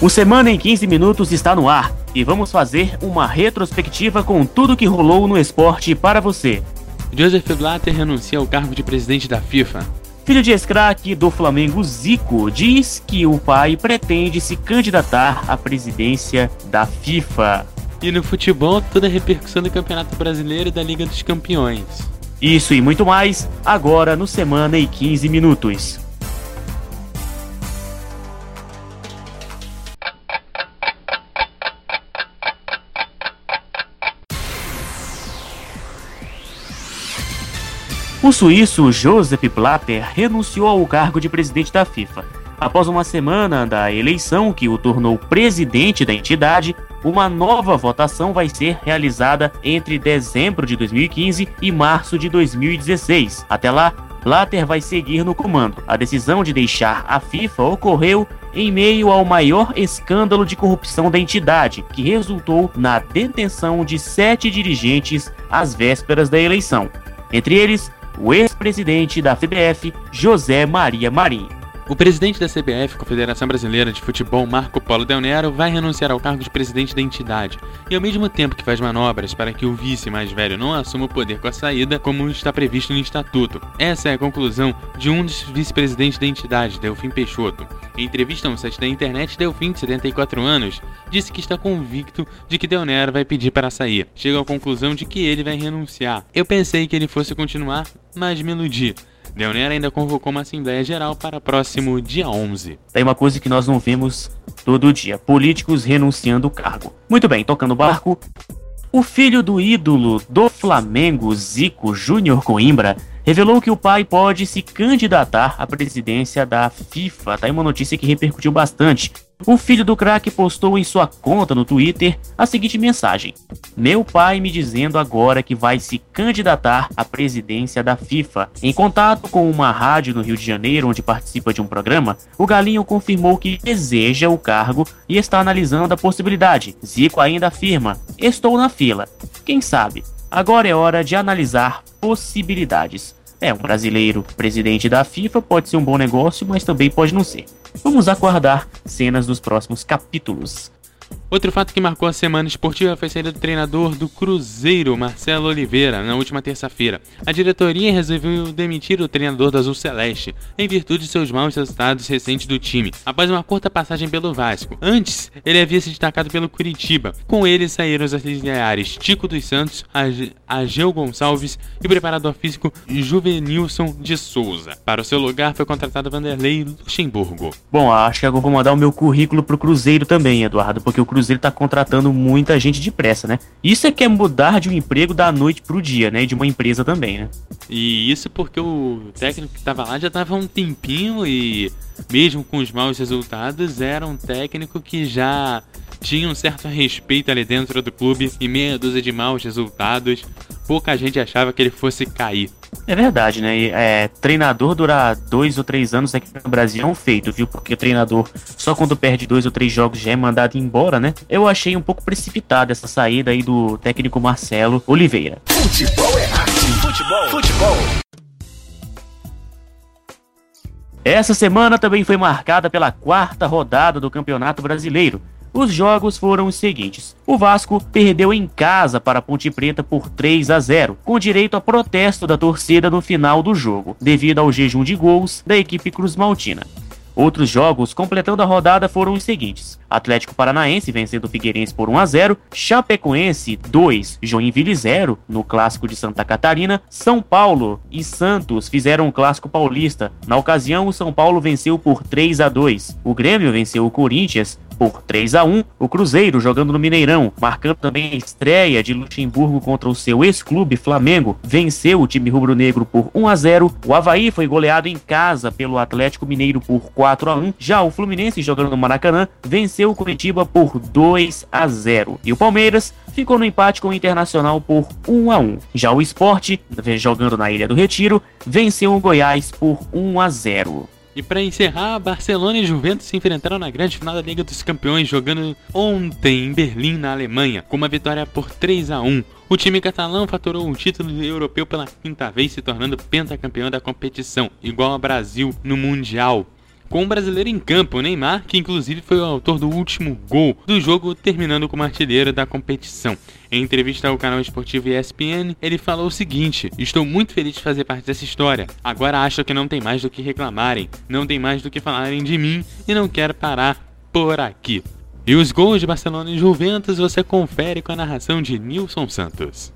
O Semana em 15 Minutos está no ar e vamos fazer uma retrospectiva com tudo que rolou no esporte para você. Joseph Blatter renuncia ao cargo de presidente da FIFA. Filho de ex-craque do Flamengo, Zico, diz que o pai pretende se candidatar à presidência da FIFA. E no futebol, toda a repercussão do Campeonato Brasileiro e da Liga dos Campeões. Isso e muito mais, agora no Semana em 15 Minutos. O suíço Joseph Blatter renunciou ao cargo de presidente da FIFA. Após uma semana da eleição que o tornou presidente da entidade, uma nova votação vai ser realizada entre dezembro de 2015 e março de 2016. Até lá, Blatter vai seguir no comando. A decisão de deixar a FIFA ocorreu em meio ao maior escândalo de corrupção da entidade, que resultou na detenção de sete dirigentes às vésperas da eleição. Entre eles, o ex-presidente da CBF, José Maria Marinho. O presidente da CBF, Confederação Brasileira de Futebol, Marco Polo Del Nero, vai renunciar ao cargo de presidente da entidade, e ao mesmo tempo que faz manobras para que o vice mais velho não assuma o poder com a saída, como está previsto no estatuto. Essa é a conclusão de um dos vice-presidentes da entidade, Delfim Peixoto. Em entrevista a um site da internet, Delfim, de 74 anos, disse que está convicto de que Del Nero vai pedir para sair. Chega à conclusão de que ele vai renunciar. Eu pensei que ele fosse continuar, mas me iludi. Leonel ainda convocou uma Assembleia Geral para próximo dia 11. Tem uma coisa que nós não vemos todo dia: políticos renunciando o cargo. Muito bem, tocando o barco. O filho do ídolo do Flamengo, Zico Júnior Coimbra, revelou que o pai pode se candidatar à presidência da FIFA. Tá aí uma notícia que repercutiu bastante. O filho do craque postou em sua conta no Twitter a seguinte mensagem: Meu pai me dizendo agora que vai se candidatar à presidência da FIFA. Em contato com uma rádio no Rio de Janeiro, onde participa de um programa, o Galinho confirmou que deseja o cargo e está analisando a possibilidade. Zico ainda afirma: Estou na fila. Quem sabe? Agora é hora de analisar possibilidades. É, um brasileiro presidente da FIFA pode ser um bom negócio, mas também pode não ser. Vamos aguardar cenas dos próximos capítulos. Outro fato que marcou a semana esportiva foi a saída do treinador do Cruzeiro, Marcelo Oliveira, na última terça-feira. A diretoria resolveu demitir o treinador do Azul Celeste, em virtude de seus maus resultados recentes do time, após uma curta passagem pelo Vasco. Antes, ele havia se destacado pelo Curitiba. Com ele saíram os auxiliares Tico dos Santos, Ageu Gonçalves e o preparador físico Juvenilson de Souza. Para o seu lugar foi contratado Vanderlei Luxemburgo. Bom, acho que agora vou mandar o meu currículo pro Cruzeiro também, Eduardo, porque o Cruzeiro Cruzeiro tá contratando muita gente depressa, né? Isso é que é mudar de um emprego da noite pro dia, né? E de uma empresa também, né? E isso porque o técnico que tava lá já tava um tempinho e mesmo com os maus resultados, era um técnico que já tinha um certo respeito ali dentro do clube e meia dúzia de maus resultados, pouca gente achava que ele fosse cair. É verdade, né? É, treinador durar dois ou três anos aqui no Brasil é um feito, viu? Porque o treinador só quando perde dois ou três jogos já é mandado embora, né? Eu achei um pouco precipitada essa saída aí do técnico Marcelo Oliveira. Futebol é arte. Futebol. Futebol. Essa semana também foi marcada pela quarta rodada do Campeonato Brasileiro. Os jogos foram os seguintes: o Vasco perdeu em casa para a Ponte Preta por 3 a 0, com direito a protesto da torcida no final do jogo, devido ao jejum de gols da equipe Cruz Maltina. Outros jogos completando a rodada foram os seguintes: Atlético Paranaense vencendo o Figueirense por 1 a 0, Chapecoense 2, Joinville 0 no clássico de Santa Catarina, São Paulo e Santos fizeram um clássico paulista. Na ocasião, o São Paulo venceu por 3 a 2. O Grêmio venceu o Corinthians por 3 a 1 o Cruzeiro jogando no Mineirão, marcando também a estreia de Luxemburgo contra o seu ex-clube Flamengo, venceu o time rubro-negro por 1 a 0 o Havaí foi goleado em casa pelo Atlético Mineiro por 4 a 1 já o Fluminense jogando no Maracanã venceu o Curitiba por 2 a 0 e o Palmeiras ficou no empate com o Internacional por 1 a 1 já o Esporte, jogando na Ilha do Retiro, venceu o Goiás por 1 a 0 e para encerrar, Barcelona e Juventus se enfrentaram na grande final da Liga dos Campeões, jogando ontem em Berlim, na Alemanha, com uma vitória por 3 a 1. O time catalão faturou um título europeu pela quinta vez, se tornando pentacampeão da competição, igual ao Brasil no Mundial. Com um brasileiro em campo, Neymar, que inclusive foi o autor do último gol do jogo, terminando como artilheiro da competição. Em entrevista ao canal esportivo ESPN, ele falou o seguinte: Estou muito feliz de fazer parte dessa história. Agora acho que não tem mais do que reclamarem, não tem mais do que falarem de mim e não quero parar por aqui. E os gols de Barcelona e Juventus você confere com a narração de Nilson Santos.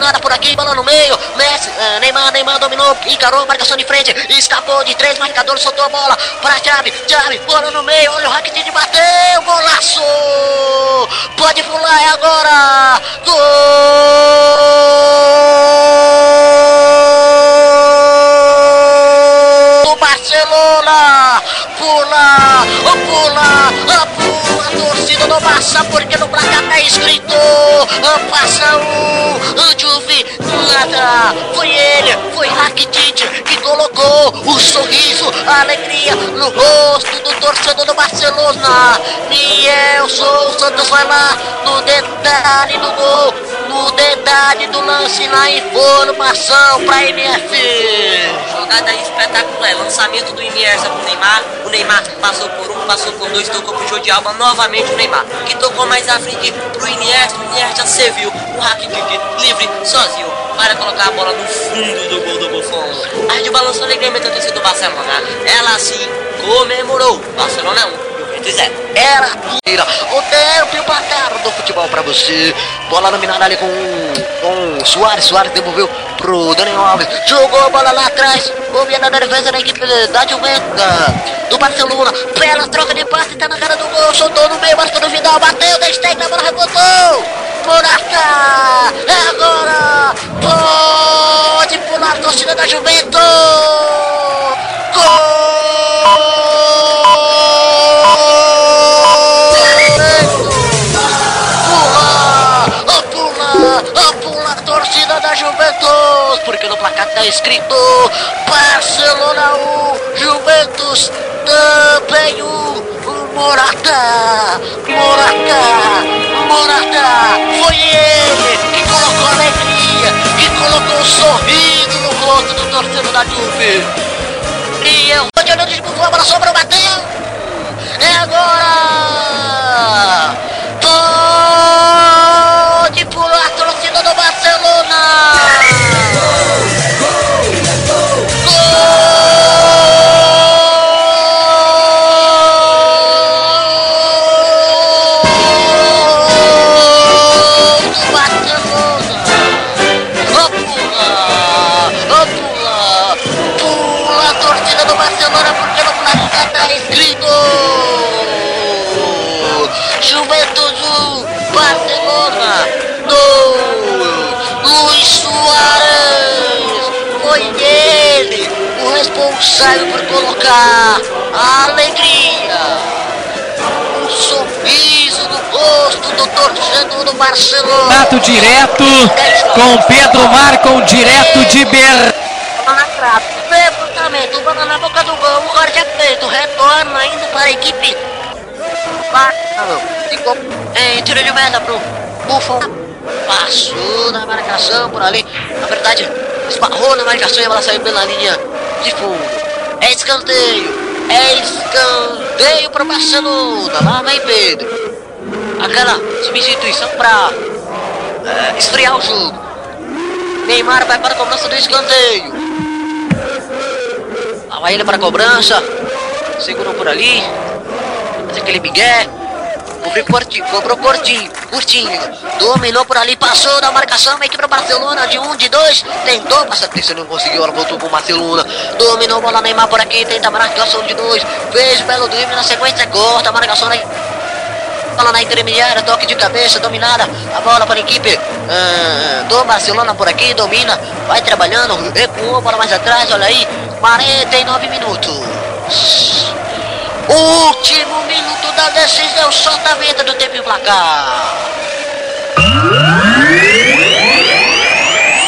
Nada por aqui, bola no meio. Messi, uh, Neymar, Neymar dominou, encarou, marcação de frente, escapou de três marcadores, soltou a bola para chave, chave, bola no meio. Olha o Rakitic bateu, golaço! Pode pular, é agora! Gol! Do Barcelona! Pula, oh, pula, oh, pula, a torcida não passa porque no placar tá escrito: passa um, Foi ele, foi Rakitic que colocou o sorriso, a alegria no rosto do torcedor do Barcelona. Nielson Santos vai lá no detalhe do gol, no detalhe do lance na informação pra MF. Jogada espetacular, lançamento do Iniesta pro Neymar. O Neymar passou por um, passou por dois, tocou pro Jordi Alba, novamente o Neymar. Que tocou mais à frente pro Iniesta, o Iniesta serviu Rakitic livre, sozinho, para colocar a bola no fundo do gol do Buffon. A gente balançou alegremente a torcida do Barcelona. Ela se comemorou. Barcelona 1. Juventus 0. Era o tempo e o placar do futebol pra você. Bola dominada ali com, Soares. Soares devolveu pro Daniel Alves. Jogou a bola lá atrás. Movendo na defesa da equipe da Juventus. Do Barcelona. Bela troca de passe. Tá na cara do gol. Soltou no meio. Marcou no Vidal. Bateu. Destec na bola. Rebotou. Morata. É agora. Pode pular a torcida da Juventus. Tá escrito Barcelona 1, Juventus também 1. Morata, Morata, Morata, foi ele que colocou alegria, que colocou um sorriso no rosto do torcedor da Juve. E de olhando de a bola sobrou, bateu. É agora. O responsável por colocar a alegria, um sorriso no rosto do torcedor do Barcelona. Contato direto com Pedro Marcon, direto de Ber. Bola na trave, levantamento, bola na boca do gol, o corte é feito, retorna ainda para a equipe. Ficou em tiro de meta pro Buffon. Passou na marcação por ali. Na verdade, esbarrou na marcação e a bola saiu pela linha de fundo. É escanteio. É escanteio pro Barcelona. Lá vem Pedro. Aquela substituição pra é, esfriar o jogo. Neymar vai para a cobrança do escanteio. Lá vai ele para a cobrança. Segurou por ali. Faz aquele migué. Cobriu curtinho, cobrou curtinho, curtinho. Dominou por ali, passou da marcação, meio que pro Barcelona, de um, de dois. Tentou passar, terceiro não conseguiu, ela voltou pro Barcelona. Dominou, bola Neymar por aqui, tenta a marcação de dois. Fez o belo drible na sequência, corta a marcação aí. Bola na intermediária, toque de cabeça, dominada. A bola para a equipe ah, do Barcelona por aqui, domina, vai trabalhando, recuou, bola mais atrás, olha aí. 49 minutos. Último minuto da decisão, solta a venda do tempo e placar.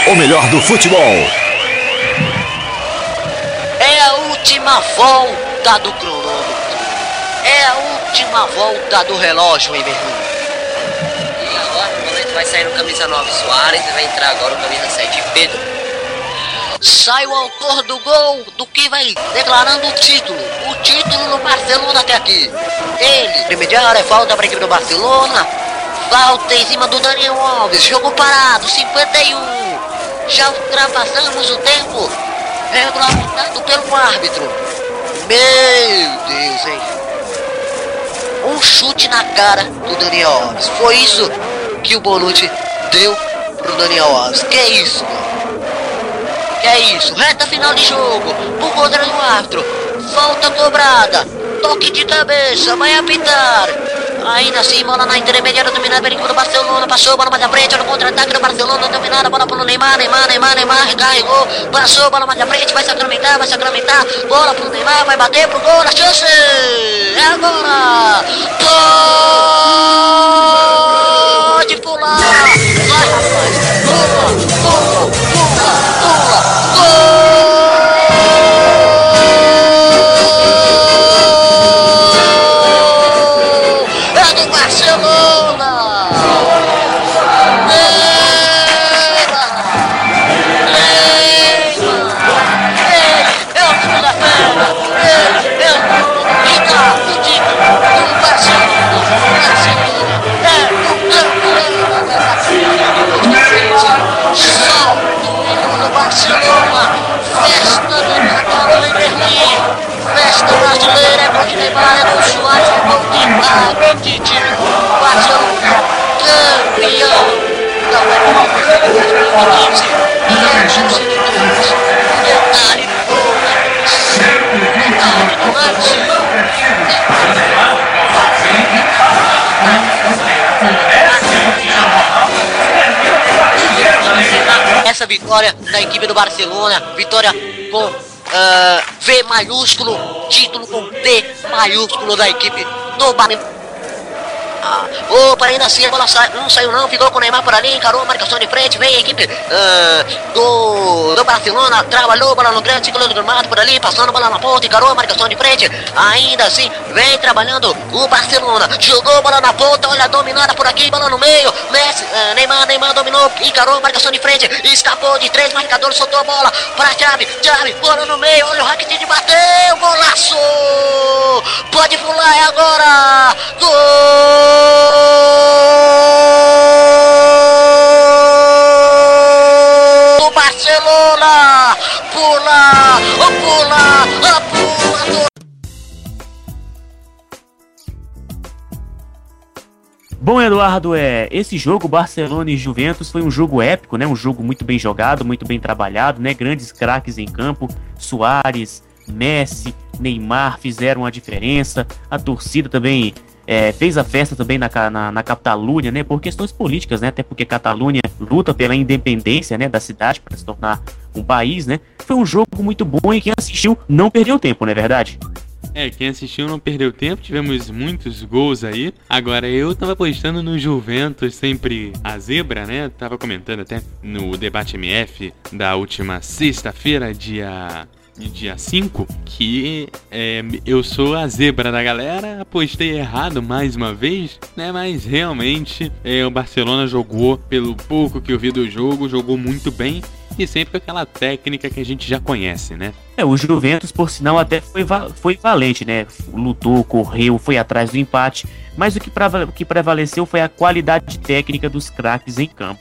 O melhor do futebol. É a última volta do cronômetro. É a última volta do relógio, hein, meu irmão? E agora o momento vai sair no camisa 9 Soares e vai entrar agora o camisa 7 Pedro. sai o autor do gol do que vai declarando o título. Título do Barcelona até aqui. Ele, intermediário, é falta para a equipe do Barcelona. Falta em cima do Daniel Alves. Jogo parado, 51. Já ultrapassamos o tempo regulamentado pelo árbitro. Meu Deus, hein? Um chute na cara do Daniel Alves. Foi isso que o Bonucci deu pro Daniel Alves. Que isso, mano? Que é isso? Reta final de jogo. Por conta do árbitro. Falta cobrada. Toque de cabeça. Vai apitar. Ainda assim, bola na intermediária dominada do Barcelona. Passou, bola mais à frente. No contra-ataque do Barcelona. Dominada, bola pro Neymar. Neymar, Neymar, Neymar. Recarregou. Passou, bola mais à frente. Vai sacramentar, vai sacramentar. Bola pro Neymar. Vai bater pro gol. A chance. É agora. Pode pular. Essa vitória da equipe do Barcelona, vitória com ah, V maiúsculo, título com D maiúsculo da equipe do Barcelona. Ah, opa, ainda assim a bola sa não saiu não, ficou com o Neymar por ali, encarou a marcação de frente, vem a equipe ah, do, do Barcelona, trabalhou bola no grande ciclo do gramado por ali, passando bola na ponta, encarou a marcação de frente, ainda assim vem trabalhando o Barcelona, jogou bola na ponta, olha dominada por aqui, bola no meio, Messi, ah, Neymar, Neymar dominou, encarou a marcação de frente, escapou de três marcadores, soltou a bola para Xavi, Xavi, bola no meio, olha o Rakitic bateu, golaço! Pode pular, é agora! Gol! Do Barcelona! Pula! Pula! Bom, Eduardo, é, esse jogo Barcelona e Juventus foi um jogo épico, né? Um jogo muito bem jogado, muito bem trabalhado, né? Grandes craques em campo, Soares, Messi, Neymar fizeram a diferença. A torcida também é, fez a festa também na, na, na Catalunha, né? Por questões políticas, né? Até porque Catalunha luta pela independência, né? Da cidade para se tornar um país, né? Foi um jogo muito bom e quem assistiu não perdeu tempo, não é verdade? É, quem assistiu não perdeu tempo, tivemos muitos gols aí. Agora, eu tava apostando no Juventus, sempre a zebra, né? Tava comentando até no debate MF da última sexta-feira, dia. Dia 5, que é, eu sou a zebra da galera, apostei errado mais uma vez, né? Mas realmente é, o Barcelona jogou, pelo pouco que eu vi do jogo, jogou muito bem e sempre com aquela técnica que a gente já conhece, né? É, o Juventus, por sinal, até foi, va- foi valente, né? Lutou, correu, foi atrás do empate, mas o que, o que prevaleceu foi a qualidade técnica dos craques em campo.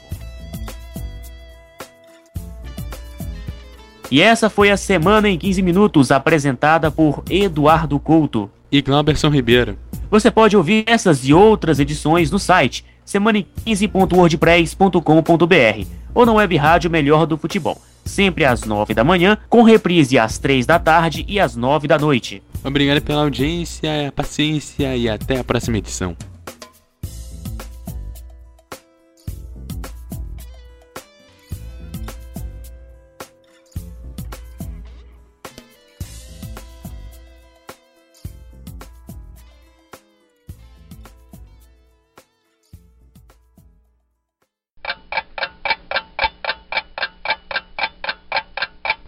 E essa foi a Semana em 15 Minutos, apresentada por Eduardo Couto. E Glauberson Ribeiro. Você pode ouvir essas e outras edições no site semana15.wordpress.com.br ou na web rádio Melhor do Futebol, sempre às 9 da manhã, com reprise às 3 da tarde e às 9 da noite. Obrigado pela audiência, paciência e até a próxima edição.